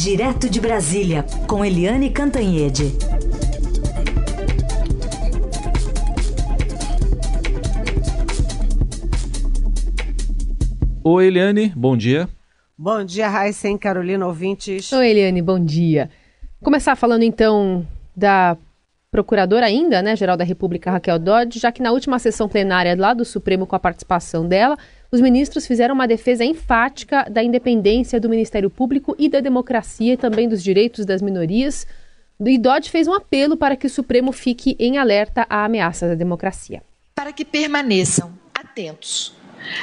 Direto de Brasília, com Eliane Cantanhede. Oi, Eliane, bom dia. Bom dia, Raíssa e Carolina, ouvintes. Oi, Eliane, bom dia. Começar falando então da procuradora ainda, né, geral da República, Raquel Dodge, já que na última sessão plenária lá do Supremo, com a participação dela, os ministros fizeram uma defesa enfática da independência do Ministério Público e da democracia e também dos direitos das minorias. E Dodge fez um apelo para que o Supremo fique em alerta à ameaça da democracia. Para que permaneçam atentos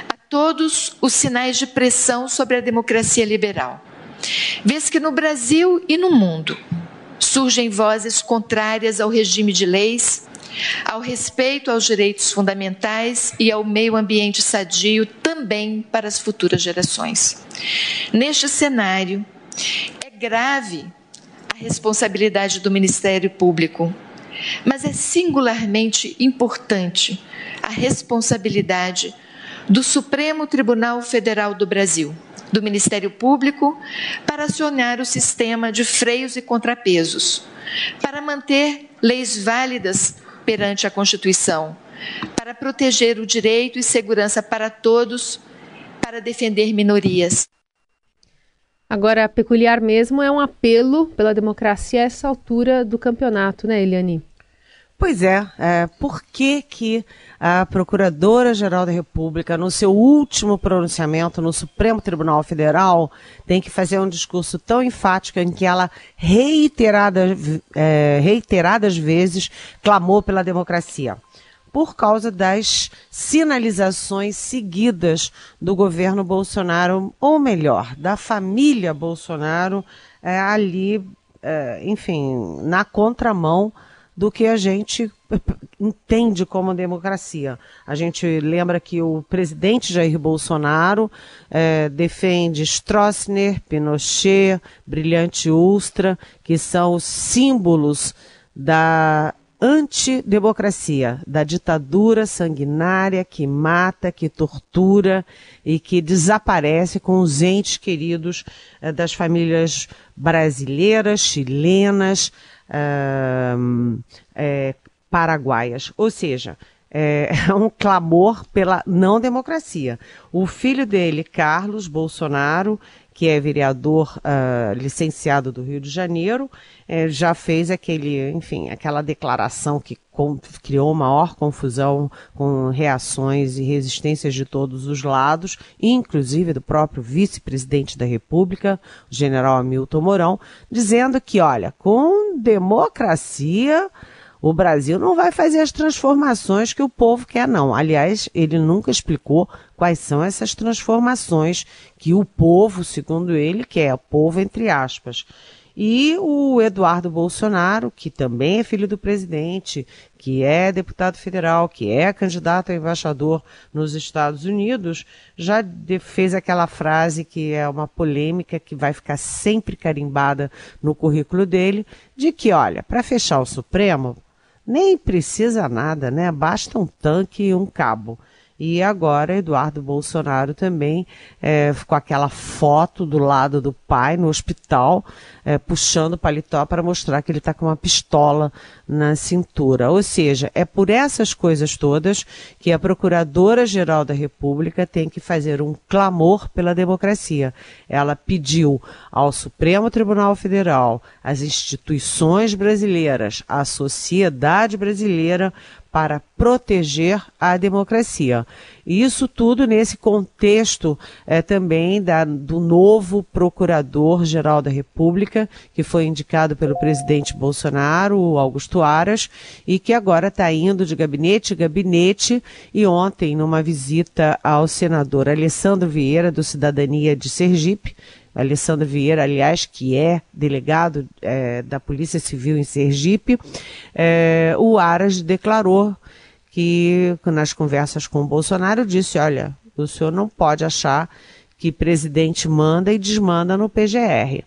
a todos os sinais de pressão sobre a democracia liberal. Vês que no Brasil e no mundo surgem vozes contrárias ao regime de leis, ao respeito aos direitos fundamentais e ao meio ambiente sadio também para as futuras gerações. Neste cenário, é grave a responsabilidade do Ministério Público, mas é singularmente importante a responsabilidade do Supremo Tribunal Federal do Brasil do Ministério Público para acionar o sistema de freios e contrapesos, para manter leis válidas perante a Constituição, para proteger o direito e segurança para todos, para defender minorias. Agora, peculiar mesmo é um apelo pela democracia a essa altura do campeonato, né, Eliane? Pois é, é por que, que a Procuradora-Geral da República, no seu último pronunciamento no Supremo Tribunal Federal, tem que fazer um discurso tão enfático em que ela reiterada, é, reiteradas vezes clamou pela democracia? Por causa das sinalizações seguidas do governo Bolsonaro, ou melhor, da família Bolsonaro, é, ali, é, enfim, na contramão do que a gente entende como democracia. A gente lembra que o presidente Jair Bolsonaro é, defende Stroessner, Pinochet, Brilhante Ustra, que são os símbolos da antidemocracia, da ditadura sanguinária que mata, que tortura e que desaparece com os entes queridos é, das famílias brasileiras, chilenas, é, paraguaias. Ou seja, é, é um clamor pela não democracia. O filho dele, Carlos Bolsonaro, que é vereador uh, licenciado do Rio de Janeiro, é, já fez aquele, enfim, aquela declaração que criou maior confusão com reações e resistências de todos os lados, inclusive do próprio vice-presidente da República, o general Hamilton Mourão, dizendo que, olha, com democracia o Brasil não vai fazer as transformações que o povo quer, não. Aliás, ele nunca explicou quais são essas transformações que o povo, segundo ele, quer, o povo entre aspas. E o Eduardo Bolsonaro, que também é filho do presidente, que é deputado federal, que é candidato a embaixador nos Estados Unidos, já fez aquela frase que é uma polêmica que vai ficar sempre carimbada no currículo dele, de que, olha, para fechar o Supremo, nem precisa nada, né? Basta um tanque e um cabo. E agora Eduardo Bolsonaro também, é, com aquela foto do lado do pai no hospital, é, puxando o paletó para mostrar que ele está com uma pistola na cintura. Ou seja, é por essas coisas todas que a Procuradora-Geral da República tem que fazer um clamor pela democracia. Ela pediu ao Supremo Tribunal Federal, às instituições brasileiras, à sociedade brasileira, para proteger a democracia. E isso tudo nesse contexto é, também da, do novo Procurador-Geral da República, que foi indicado pelo presidente Bolsonaro, Augusto Aras, e que agora está indo de gabinete em gabinete. E ontem, numa visita ao senador Alessandro Vieira, do Cidadania de Sergipe, Alessandro Vieira, aliás, que é delegado é, da Polícia Civil em Sergipe, é, o Aras declarou que, nas conversas com o Bolsonaro, disse: olha, o senhor não pode achar que presidente manda e desmanda no PGR.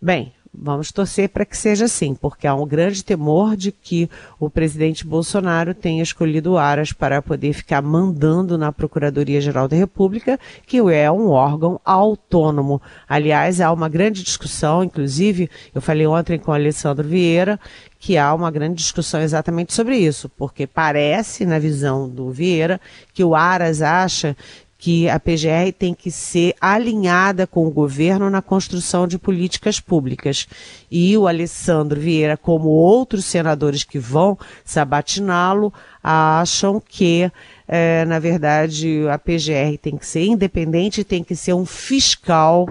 Bem, Vamos torcer para que seja assim, porque há um grande temor de que o presidente Bolsonaro tenha escolhido Aras para poder ficar mandando na Procuradoria-Geral da República, que é um órgão autônomo. Aliás, há uma grande discussão, inclusive, eu falei ontem com o Alessandro Vieira, que há uma grande discussão exatamente sobre isso, porque parece, na visão do Vieira, que o Aras acha que a PGR tem que ser alinhada com o governo na construção de políticas públicas. E o Alessandro Vieira, como outros senadores que vão sabatiná-lo, acham que, é, na verdade, a PGR tem que ser independente, tem que ser um fiscal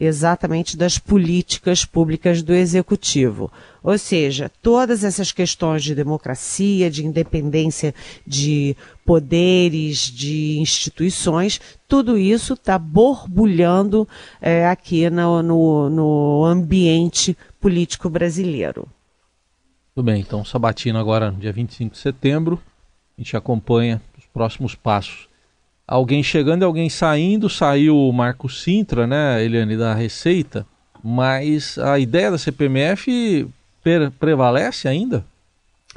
exatamente das políticas públicas do executivo. Ou seja, todas essas questões de democracia, de independência de poderes, de instituições, tudo isso está borbulhando é, aqui no, no, no ambiente político brasileiro. Tudo bem, então Sabatina agora, dia 25 de setembro, a gente acompanha os próximos passos. Alguém chegando e alguém saindo, saiu o Marco Sintra, né, Eliane, da Receita, mas a ideia da CPMF prevalece ainda?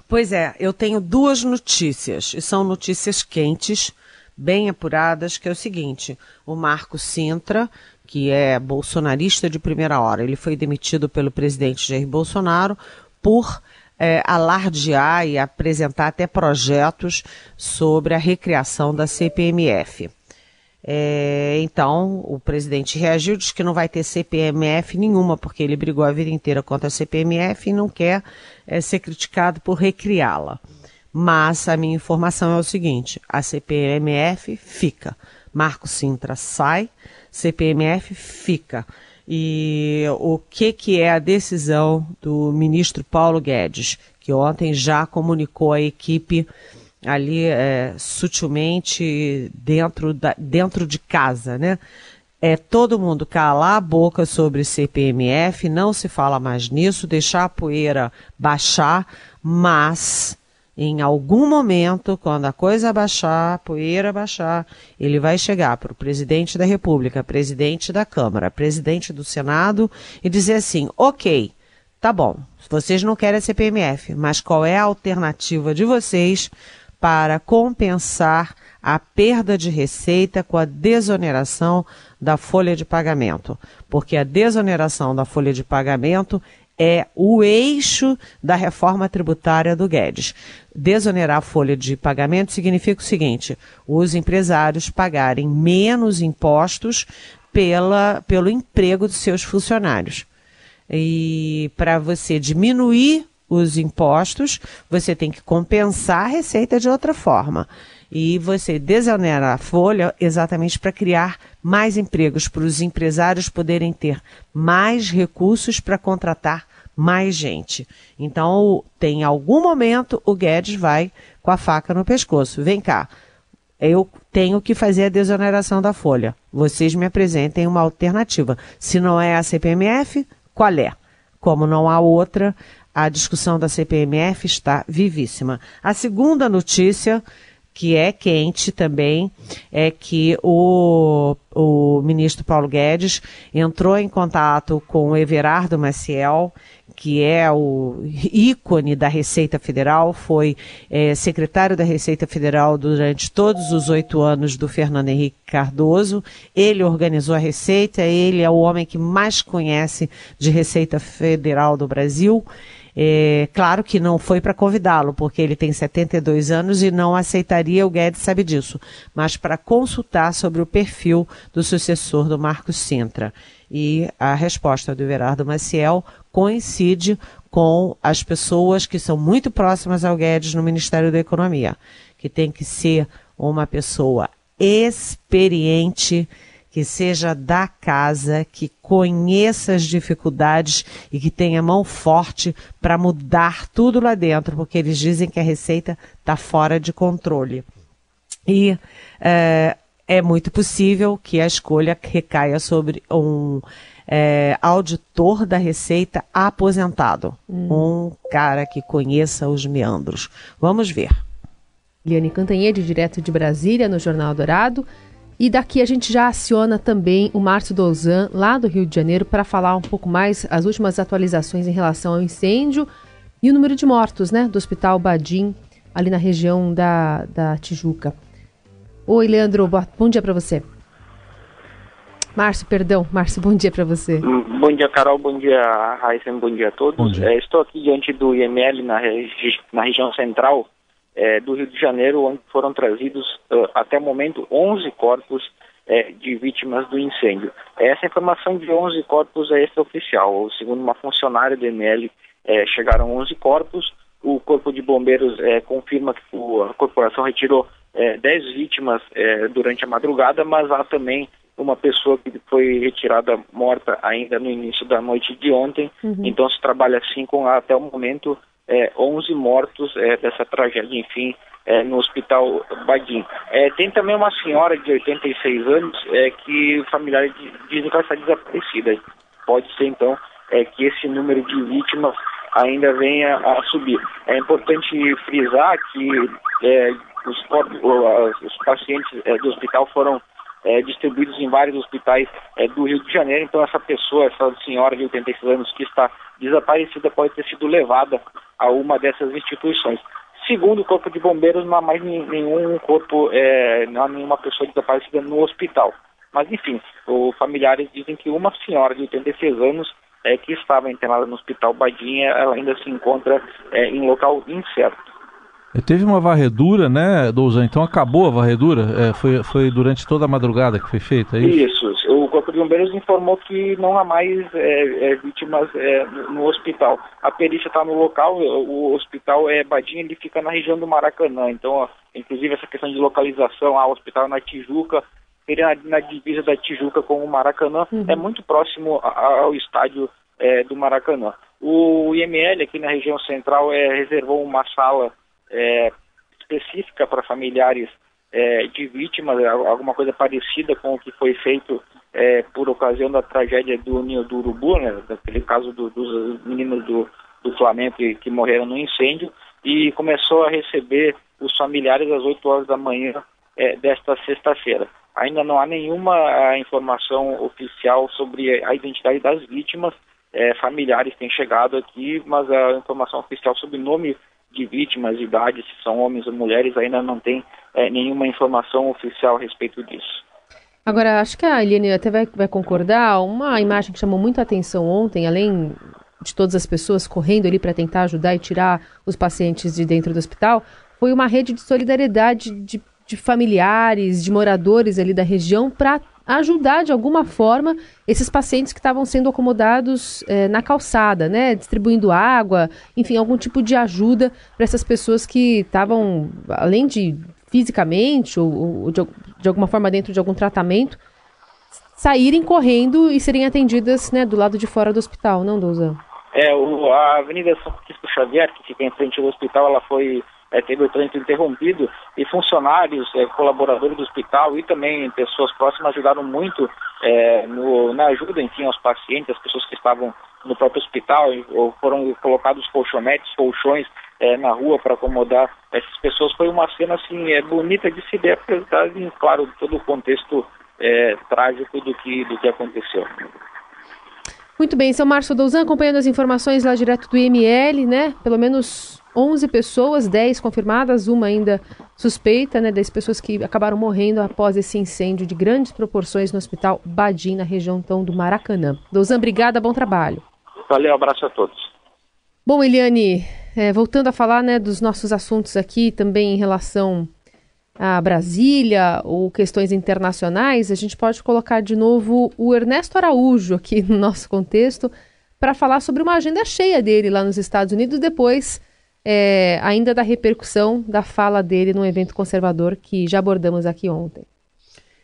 Pois é, eu tenho duas notícias, e são notícias quentes, bem apuradas, que é o seguinte: o Marco Sintra, que é bolsonarista de primeira hora, ele foi demitido pelo presidente Jair Bolsonaro por é, alardear e apresentar até projetos sobre a recriação da CPMF. É, então, o presidente reagiu, disse que não vai ter CPMF nenhuma, porque ele brigou a vida inteira contra a CPMF e não quer é, ser criticado por recriá-la. Mas a minha informação é o seguinte: a CPMF fica. Marco Sintra sai, CPMF fica. E o que, que é a decisão do ministro Paulo Guedes, que ontem já comunicou à equipe ali é, sutilmente dentro, da, dentro de casa, né? É todo mundo calar a boca sobre CPMF, não se fala mais nisso, deixar a poeira baixar, mas em algum momento, quando a coisa baixar, a poeira baixar, ele vai chegar para o presidente da República, presidente da Câmara, presidente do Senado e dizer assim: ok, tá bom, vocês não querem a CPMF, mas qual é a alternativa de vocês para compensar a perda de receita com a desoneração da folha de pagamento. Porque a desoneração da folha de pagamento é o eixo da reforma tributária do Guedes. Desonerar a folha de pagamento significa o seguinte: os empresários pagarem menos impostos pela, pelo emprego dos seus funcionários. E para você diminuir os impostos, você tem que compensar a receita de outra forma. E você desonera a folha exatamente para criar mais empregos, para os empresários poderem ter mais recursos para contratar mais gente. Então, tem algum momento o Guedes vai com a faca no pescoço. Vem cá, eu tenho que fazer a desoneração da folha. Vocês me apresentem uma alternativa. Se não é a CPMF, qual é? Como não há outra, a discussão da CPMF está vivíssima. A segunda notícia, que é quente também, é que o, o ministro Paulo Guedes entrou em contato com o Everardo Maciel, que é o ícone da Receita Federal, foi é, secretário da Receita Federal durante todos os oito anos do Fernando Henrique Cardoso. Ele organizou a Receita, ele é o homem que mais conhece de Receita Federal do Brasil. É, claro que não foi para convidá-lo, porque ele tem 72 anos e não aceitaria, o Guedes sabe disso, mas para consultar sobre o perfil do sucessor do Marcos Sintra. E a resposta do Everardo Maciel coincide com as pessoas que são muito próximas ao Guedes no Ministério da Economia, que tem que ser uma pessoa experiente, que seja da casa, que conheça as dificuldades e que tenha mão forte para mudar tudo lá dentro, porque eles dizem que a receita está fora de controle. E é, é, muito possível que a escolha recaia sobre um é, auditor da Receita aposentado, hum. um cara que conheça os meandros. Vamos ver. Liane Cantanhede, direto de Brasília, no Jornal Dourado. E daqui a gente já aciona também o Márcio Dozan, lá do Rio de Janeiro, para falar um pouco mais as últimas atualizações em relação ao incêndio e o número de mortos né, do Hospital Badim, ali na região da, da Tijuca. Oi, Leandro, bom dia para você. Márcio, perdão. Márcio, bom dia para você. Bom dia, Carol. Bom dia, Raíssa. Bom dia a todos. Dia. É, estou aqui diante do IML na, regi na região central é, do Rio de Janeiro, onde foram trazidos até o momento 11 corpos é, de vítimas do incêndio. Essa informação de 11 corpos é extraoficial. Segundo uma funcionária do IML, é, chegaram 11 corpos. O Corpo de Bombeiros é, confirma que a corporação retirou 10 vítimas durante a madrugada, mas há também uma pessoa que foi retirada morta ainda no início da noite de ontem. Uhum. Então se trabalha assim com até o momento é, 11 mortos é, dessa tragédia, enfim, é, no hospital Badim. É, tem também uma senhora de 86 anos é, que familiares dizem que ela está desaparecida. Pode ser então é, que esse número de vítimas ainda venha a subir. É importante frisar que os, os, pacientes do hospital foram é, distribuídos em vários hospitais é, do Rio de Janeiro. Então, essa pessoa, essa senhora de 86 anos que está desaparecida, pode ter sido levada a uma dessas instituições. Segundo o Corpo de Bombeiros, não há mais nenhum corpo, é, não há nenhuma pessoa desaparecida no hospital. Mas, enfim, os familiares dizem que uma senhora de 86 anos é, que estava internada no Hospital Badinha, ela ainda se encontra é, em local incerto. Teve uma varredura, né, Douzan? Então acabou a varredura? É, foi, foi durante toda a madrugada que foi feita, é isso? Isso. O Corpo de Bombeiros informou que não há mais é, é, vítimas é, no hospital. A perícia está no local, o hospital é Badinha, ele fica na região do Maracanã. Então, ó, inclusive essa questão de localização, ah, o hospital na Tijuca, seria na, na, divisa da Tijuca com o Maracanã, uhum. é muito próximo ao estádio é, do Maracanã. O IML aqui na região central é, reservou uma sala é, específica para familiares é, de vítimas, é, alguma coisa parecida com o que foi feito é, por ocasião da tragédia do Ninho do Urubu, né, daquele caso do, dos meninos do, do Flamengo que, que, morreram no incêndio, e começou a receber os familiares às 8 horas da manhã é, desta sexta-feira. Ainda não há nenhuma informação oficial sobre a identidade das vítimas, é, familiares têm chegado aqui, mas a informação oficial sobre o nome de vítimas, idade, se são homens ou mulheres, ainda não tem é, nenhuma informação oficial a respeito disso. Agora, acho que a Eliane até vai, vai concordar, uma imagem que chamou muita atenção ontem, além de todas as pessoas correndo ali para tentar ajudar e tirar os pacientes de dentro do hospital, foi uma rede de solidariedade de, de familiares, de moradores ali da região para ajudar de alguma forma esses pacientes que estavam sendo acomodados é, na calçada, né? Distribuindo água, enfim, algum tipo de ajuda para essas pessoas que estavam, além de fisicamente ou, ou de, de, alguma forma dentro de algum tratamento, saírem correndo e serem atendidas né, do lado de fora do hospital, não, Douza? É, o, a Avenida São Francisco Xavier, que fica em frente ao hospital, ela foi é, teve o trânsito interrompido e funcionários, é, colaboradores do hospital e também pessoas próximas ajudaram muito é, no, na ajuda, enfim, aos pacientes, as pessoas que estavam no próprio hospital, ou foram colocados colchonetes, colchões é, na rua para acomodar essas pessoas. Foi uma cena assim é, bonita de se ver, apesar de, claro, todo o contexto é, trágico do que, do que aconteceu. Muito bem, São Márcio Douzan acompanhando as informações lá direto do IML, né? Pelo menos 11 pessoas, 10 confirmadas, uma ainda suspeita, né? 10 pessoas que acabaram morrendo após esse incêndio de grandes proporções no hospital Badim, na região então do Maracanã. Douzan, obrigada, bom trabalho. Valeu, abraço a todos. Bom, Eliane, é, voltando a falar né, dos nossos assuntos aqui, também em relação a Brasília ou questões internacionais, a gente pode colocar de novo o Ernesto Araújo aqui no nosso contexto para falar sobre uma agenda cheia dele lá nos Estados Unidos, depois é, ainda da repercussão da fala dele num evento conservador que já abordamos aqui ontem.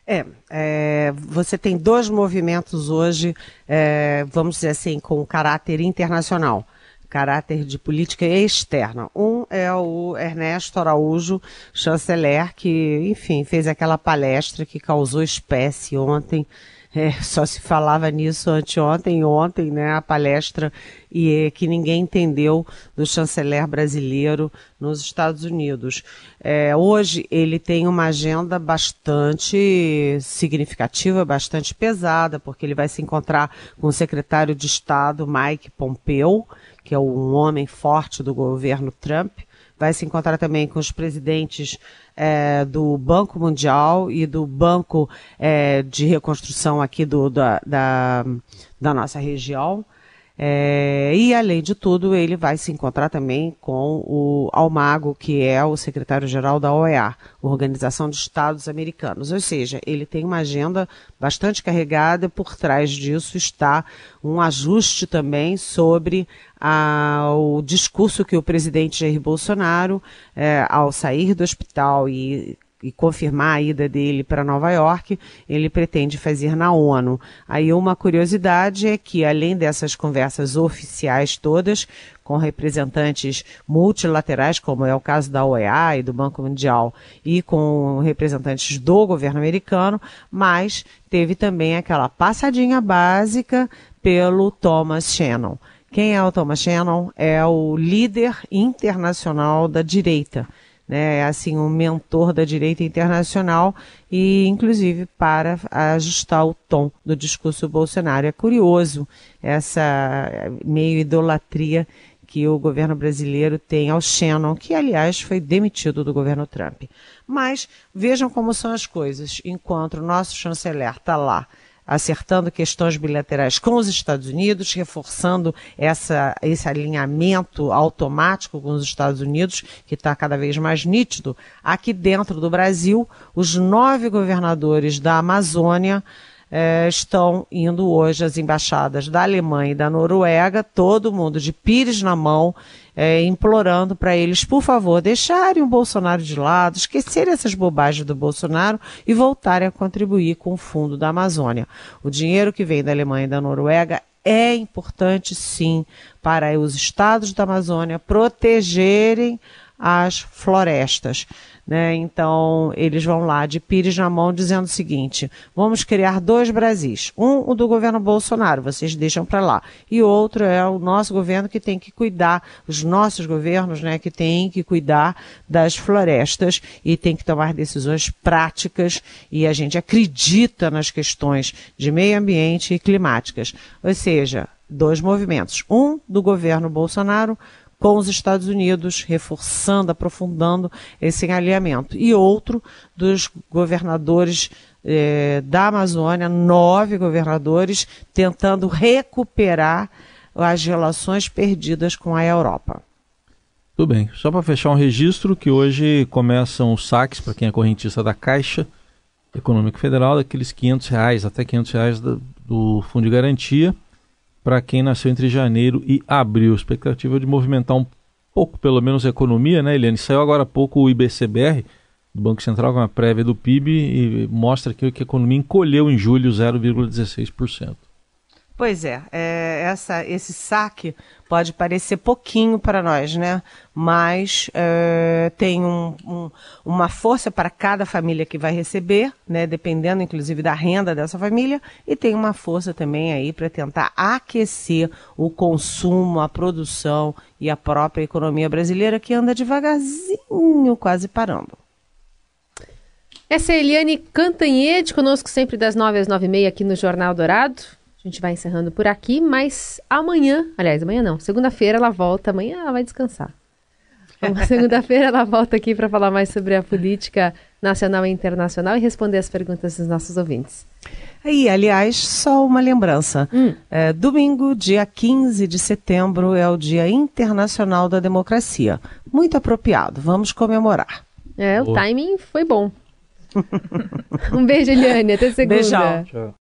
É, é, você tem dois movimentos hoje, é, vamos dizer assim, com caráter internacional caráter de política externa. Um é o Ernesto Araújo, chanceler, que, enfim, fez aquela palestra que causou espécie ontem É, só se falava nisso anteontem, ontem, né, a palestra e é, que ninguém entendeu do chanceler brasileiro nos Estados Unidos. É, hoje ele tem uma agenda bastante significativa, bastante pesada, porque ele vai se encontrar com o secretário de Estado Mike Pompeo, que é um homem forte do governo Trump vai se encontrar também com os presidentes é, do Banco Mundial e do Banco é, de Reconstrução aqui do, da, da, da nossa região. É, e, além de tudo, ele vai se encontrar também com o Almago, que é o secretário-geral da OEA, Organização de Estados Americanos. Ou seja, ele tem uma agenda bastante carregada, por trás disso está um ajuste também sobre a, o discurso que o presidente Jair Bolsonaro, é, ao sair do hospital e e confirmar a ida dele para Nova York, ele pretende fazer na ONU. Aí uma curiosidade é que, além dessas conversas oficiais todas, com representantes multilaterais, como é o caso da OEA e do Banco Mundial, e com representantes do governo americano, mas teve também aquela passadinha básica pelo Thomas Shannon. Quem é o Thomas Shannon? É o líder internacional da direita né, é, assim, um mentor da direita internacional e, inclusive, para ajustar o tom do discurso Bolsonaro. É curioso essa meio idolatria que o governo brasileiro tem ao Shannon, que, aliás, foi demitido do governo Trump. Mas vejam como são as coisas. Enquanto o nosso chanceler está lá acertando questões bilaterais com os Estados Unidos, reforçando essa, esse alinhamento automático com os Estados Unidos, que está cada vez mais nítido. Aqui dentro do Brasil, os nove governadores da Amazônia é, estão indo hoje às embaixadas da Alemanha e da Noruega, todo mundo de pires na mão, é, implorando para eles, por favor, deixarem o Bolsonaro de lado, esquecerem essas bobagens do Bolsonaro e voltarem a contribuir com o fundo da Amazônia. O dinheiro que vem da Alemanha e da Noruega é importante, sim, para os estados da Amazônia protegerem as florestas. Né? Então, eles vão lá de pires na mão dizendo o seguinte: vamos criar dois Brasis. Um, o do governo Bolsonaro, vocês deixam para lá. E outro é o nosso governo que tem que cuidar, os nossos governos, né, que tem que cuidar das florestas e tem que tomar decisões práticas. E a gente acredita nas questões de meio ambiente e climáticas. Ou seja, dois movimentos. Um do governo Bolsonaro, com os Estados Unidos, reforçando, aprofundando esse alinhamento. E outro dos governadores eh, da Amazônia, nove governadores, tentando recuperar as relações perdidas com a Europa. Tudo bem. Só para fechar um registro, que hoje começam os saques, para quem é correntista da Caixa Econômica Federal, daqueles 500 reais, até 500 reais do, do Fundo de Garantia para quem nasceu entre janeiro e abril. Expectativa de movimentar um pouco, pelo menos, a economia, né, Eliane? Saiu agora há pouco o IBCBR, do Banco Central, com uma prévia do PIB, e mostra que a economia encolheu em julho 0,16%. Pois é, é, essa, esse saque pode parecer pouquinho para nós, né? Mas é, tem um, um, uma força para cada família que vai receber, né? Dependendo, inclusive, da renda dessa família, e tem uma força também aí para tentar aquecer o consumo, a produção e a própria economia brasileira que anda devagarzinho, quase parando. Essa é Eliane Cantanhede, conosco sempre das nove às nove e meia aqui no Jornal Dourado. A gente vai encerrando por aqui, mas amanhã, aliás, amanhã não, segunda-feira ela volta, amanhã ela vai descansar. Segunda-feira ela volta aqui para falar mais sobre a política nacional e internacional e responder as perguntas dos nossos ouvintes. Aí, aliás, só uma lembrança. Hum. É, domingo, dia 15 de setembro, é o Dia Internacional da Democracia. Muito apropriado. Vamos comemorar. É, o timing foi bom. um beijo, Eliane. Até segunda. Beijão. Tchau.